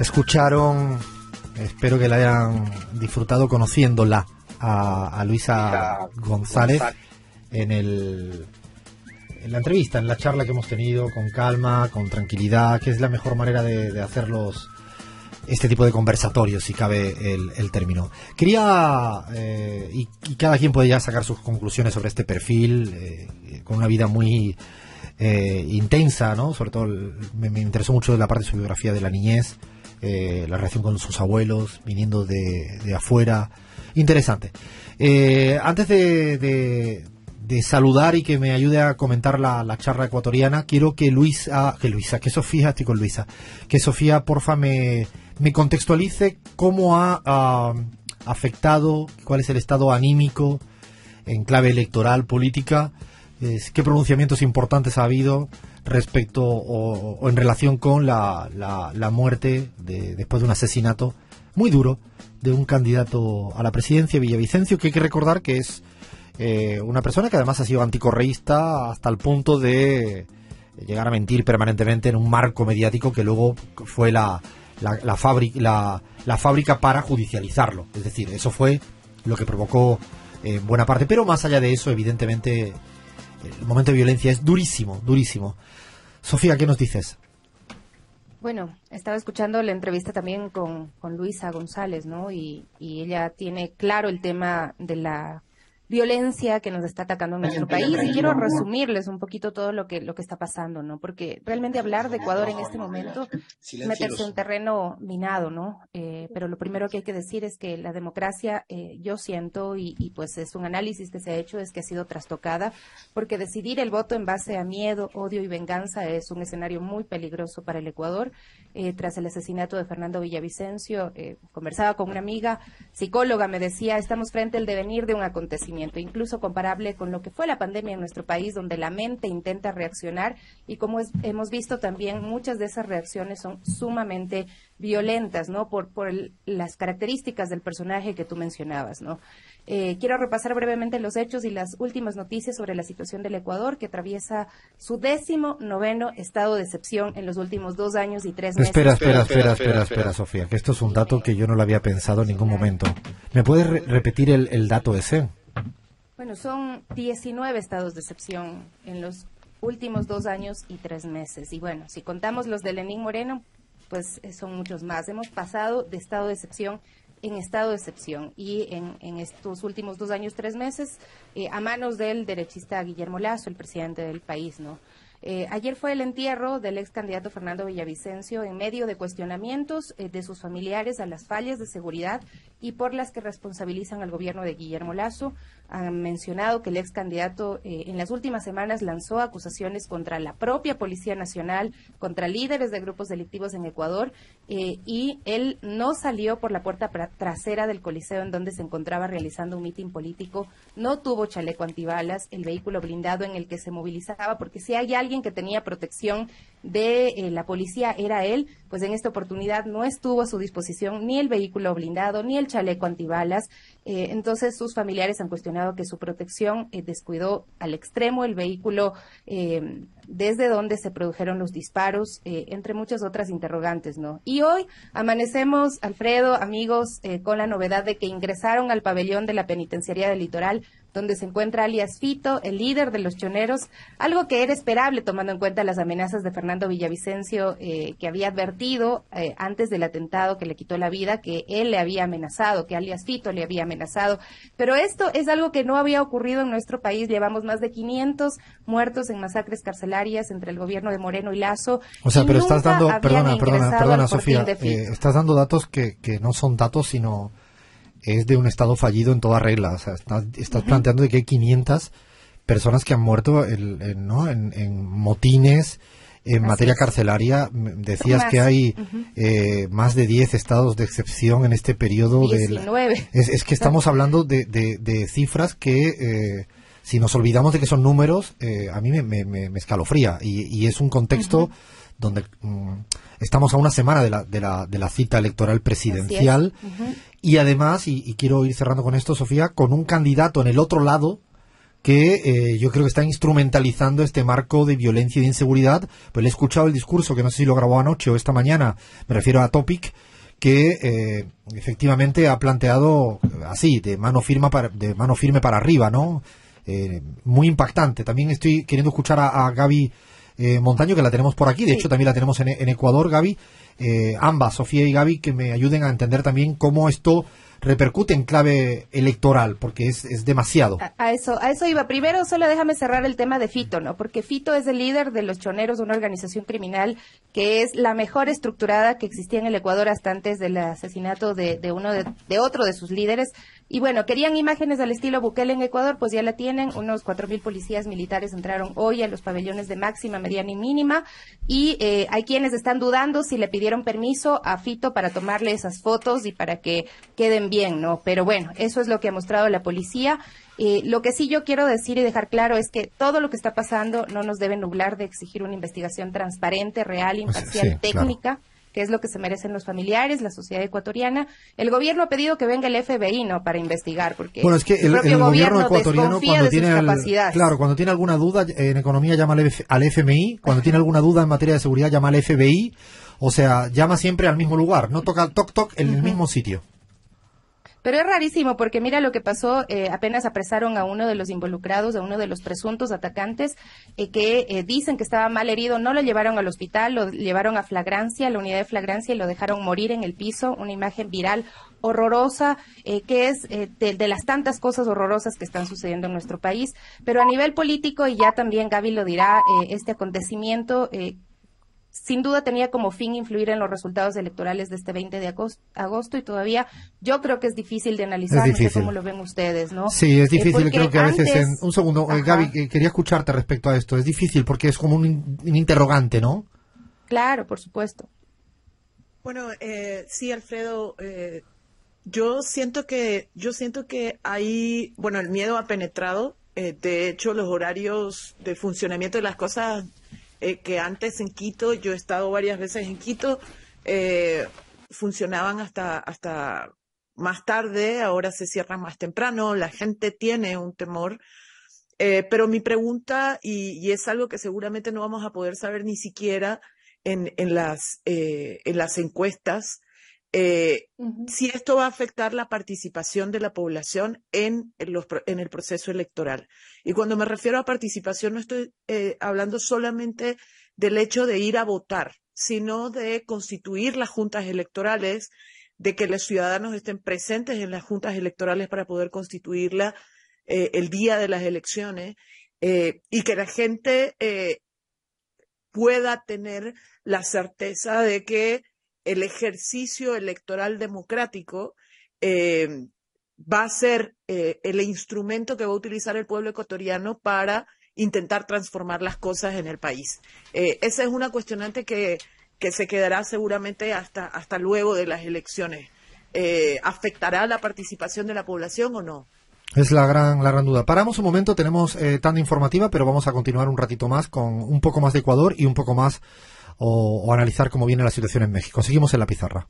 Escucharon, espero que la hayan disfrutado conociéndola a, Luisa González en el en la entrevista, en la charla que hemos tenido con calma, con tranquilidad, que es la mejor manera de, hacer este tipo de conversatorios, si cabe el, término. Quería, eh, y, cada quien puede ya sacar sus conclusiones sobre este perfil, eh, con una vida muy eh, intensa, ¿no? Sobre todo me, interesó mucho la parte de su biografía de la niñez, la relación con sus abuelos, viniendo de, afuera. Interesante. antes de de saludar y que me ayude a comentar la, charla ecuatoriana, quiero que Luisa, que Luisa, que Sofía, estoy con Luisa, que Sofía, porfa, me, me contextualice cómo ha afectado, cuál es el estado anímico en clave electoral, política, qué pronunciamientos importantes ha habido respecto o, en relación con la, la, muerte de, después de un asesinato muy duro de un candidato a la presidencia, Villavicencio, que hay que recordar que es eh, una persona que además ha sido anticorreísta hasta el punto de llegar a mentir permanentemente en un marco mediático que luego fue la, la, fábrica, la, fábrica para judicializarlo. Es decir, eso fue lo que provocó eh, buena parte. Pero más allá de eso, evidentemente, el momento de violencia es durísimo, durísimo. Sofía, ¿qué nos dices? Bueno, estaba escuchando la entrevista también con, con Luisa González, ¿no? y ella tiene claro el tema de la violencia que nos está atacando en nuestro país. Y quiero resumirles un poquito todo lo que, lo que está pasando, ¿no? Porque realmente hablar de Ecuador en este momento meterse en terreno minado, ¿no? Eh, pero lo primero que hay que decir es que la democracia, eh, yo siento, y, y, pues es un análisis que se ha hecho, es que ha sido trastocada, porque decidir el voto en base a miedo, odio y venganza es un escenario muy peligroso para el Ecuador. Eh, tras el asesinato de Fernando Villavicencio, conversaba con una amiga psicóloga, me decía, estamos frente al devenir de un acontecimiento incluso comparable con lo que fue la pandemia en nuestro país, donde la mente intenta reaccionar y como hemos visto también, muchas de esas reacciones son sumamente violentas, ¿no? Por, por las características del personaje que tú mencionabas, ¿no? Eh, quiero repasar brevemente los hechos y las últimas noticias sobre la situación del Ecuador, que atraviesa su décimo noveno estado de excepción en los últimos dos años y tres meses. Espera, espera, espera, espera, espera, Sofía, que esto es un dato que yo no lo había pensado en ningún momento. ¿Me puedes repetir el, el dato ese? Bueno, son 19 estados de excepción en los últimos dos años y tres meses. Y bueno, si contamos los de Lenín Moreno, pues eh, son muchos más. Hemos pasado de estado de excepción en estado de excepción y en, estos últimos dos años, tres meses, eh, a manos del derechista Guillermo Lazo, el presidente del país, ¿no? Eh, ayer fue el entierro del ex candidato Fernando Villavicencio en medio de cuestionamientos eh, de sus familiares a las fallas de seguridad y por las que responsabilizan al gobierno de Guillermo Lazo. Han mencionado que el ex candidato eh, en las últimas semanas lanzó acusaciones contra la propia Policía Nacional, contra líderes de grupos delictivos en Ecuador y él no salió por la puerta trasera del Coliseo en donde se encontraba realizando un mitin político, no tuvo chaleco antibalas, el vehículo blindado en el que se movilizaba, porque si hay alguien alguien que tenía protección de eh, la policía era él, pues en esta oportunidad no estuvo a su disposición ni el vehículo blindado ni el chaleco antibalas. Eh, entonces sus familiares han cuestionado que su protección eh, descuidó al extremo el vehículo desde donde se produjeron los disparos, entre muchas otras interrogantes, ¿no? Y hoy amanecemos, Alfredo, amigos, con la novedad de que ingresaron al pabellón de la penitenciaría del litoral donde se encuentra alias Fito, el líder de los choneros, algo que era esperable tomando en cuenta las amenazas de Fernando Villavicencio, eh, que había advertido eh, antes del atentado que le quitó la vida, que él le había amenazado, que alias Fito le había amenazado. Pero esto es algo que no había ocurrido en nuestro país. Llevamos más de 500 muertos en masacres carcelarias entre el gobierno de Moreno y Lazo. O sea, pero estás dando, perdona, perdona, perdona, Sofía, eh, estás dando datos que, que no son datos, sino es de un Estado fallido en toda regla. O sea, estás, planteando de que hay 500 personas que han muerto en, ¿no? en, motines, en materia carcelaria. Decías que hay eh, más de 10 estados de excepción en este periodo. 19. es, es, que estamos hablando de, de, cifras que... Eh, si nos olvidamos de que son números, eh, a mí me, me, me escalofría. Y, y, es un contexto donde mm, estamos a una semana de la, de la, de la cita electoral presidencial y además, y, quiero ir cerrando con esto, Sofía, con un candidato en el otro lado que eh, yo creo que está instrumentalizando este marco de violencia y de inseguridad. Pues le he escuchado el discurso, que no sé si lo grabó anoche o esta mañana, me refiero a Topic, que eh, efectivamente ha planteado así, de mano, firme para, de mano firme para arriba, ¿no? Eh, muy impactante. También estoy queriendo escuchar a, Gaby Montaño, que la tenemos por aquí, de hecho también la tenemos en, en Ecuador, Gaby. Ambas, Sofía y Gaby, que me ayuden a entender también cómo esto repercute en clave electoral, porque es, es demasiado. A, eso, a eso iba. Primero, solo déjame cerrar el tema de Fito, ¿no? Porque Fito es el líder de los choneros, una organización criminal que es la mejor estructurada que existía en el Ecuador hasta antes del asesinato de, de uno de, de otro de sus líderes. Y bueno, querían imágenes al estilo Bukele en Ecuador, pues ya la tienen. Unos cuatro mil policías militares entraron hoy a los pabellones de máxima, mediana y mínima. Y eh, hay quienes están dudando si le pidieron permiso a Fito para tomarle esas fotos y para que queden bien, ¿no? Pero bueno, eso es lo que ha mostrado la policía. Eh, lo que sí yo quiero decir y dejar claro es que todo lo que está pasando no nos debe nublar de exigir una investigación transparente, real, imparcial, técnica que es lo que se merecen los familiares, la sociedad ecuatoriana. El gobierno ha pedido que venga el FBI, ¿no?, para investigar, porque bueno, es que el, gobierno, ecuatoriano cuando tiene claro, cuando tiene alguna duda en economía llama al FMI, cuando tiene alguna duda en materia de seguridad llama al FBI, o sea, llama siempre al mismo lugar, no toca toc toc en el mismo sitio. Pero es rarísimo porque mira lo que pasó, eh, apenas apresaron a uno de los involucrados, a uno de los presuntos atacantes, eh, que eh, dicen que estaba mal herido, no lo llevaron al hospital, lo llevaron a flagrancia, a la unidad de flagrancia y lo dejaron morir en el piso, una imagen viral horrorosa, que es de, de, las tantas cosas horrorosas que están sucediendo en nuestro país. Pero a nivel político, y ya también Gaby lo dirá, este acontecimiento sin duda tenía como fin influir en los resultados electorales de este 20 de agosto, y todavía yo creo que es difícil de analizar, no sé cómo lo ven ustedes, ¿no? Sí, es difícil, creo que a veces Un segundo, eh, Gaby, eh, quería escucharte respecto a esto, es difícil porque es como un, interrogante, ¿no? Claro, por supuesto. Bueno, eh, sí, Alfredo, eh, yo siento que yo siento que ahí, bueno, el miedo ha penetrado. de hecho, los horarios de funcionamiento de las cosas eh, que antes en Quito, yo he estado varias veces en Quito, eh, funcionaban hasta, hasta más tarde, ahora se cierran más temprano, la gente tiene un temor. Eh, pero mi pregunta, y, es algo que seguramente no vamos a poder saber ni siquiera en, en, las, en las encuestas, eh, si esto va a afectar la participación de la población en, en, el proceso electoral. Y cuando me refiero a participación, no estoy eh, hablando solamente del hecho de ir a votar, sino de constituir las juntas electorales, de que los ciudadanos estén presentes en las juntas electorales para poder constituirla eh, el día de las elecciones y que la gente pueda tener la certeza de que el ejercicio electoral democrático eh, va a ser eh, el instrumento que va a utilizar el pueblo ecuatoriano para intentar transformar las cosas en el país. Eh, esa es una cuestionante que, que, se quedará seguramente hasta, hasta luego de las elecciones. ¿Afectará la participación de la población o no? Es la gran, la gran duda. Paramos un momento, tenemos tanta informativa, pero vamos a continuar un ratito más con un poco más de Ecuador y un poco más o, analizar cómo viene la situación en México. Seguimos en la pizarra.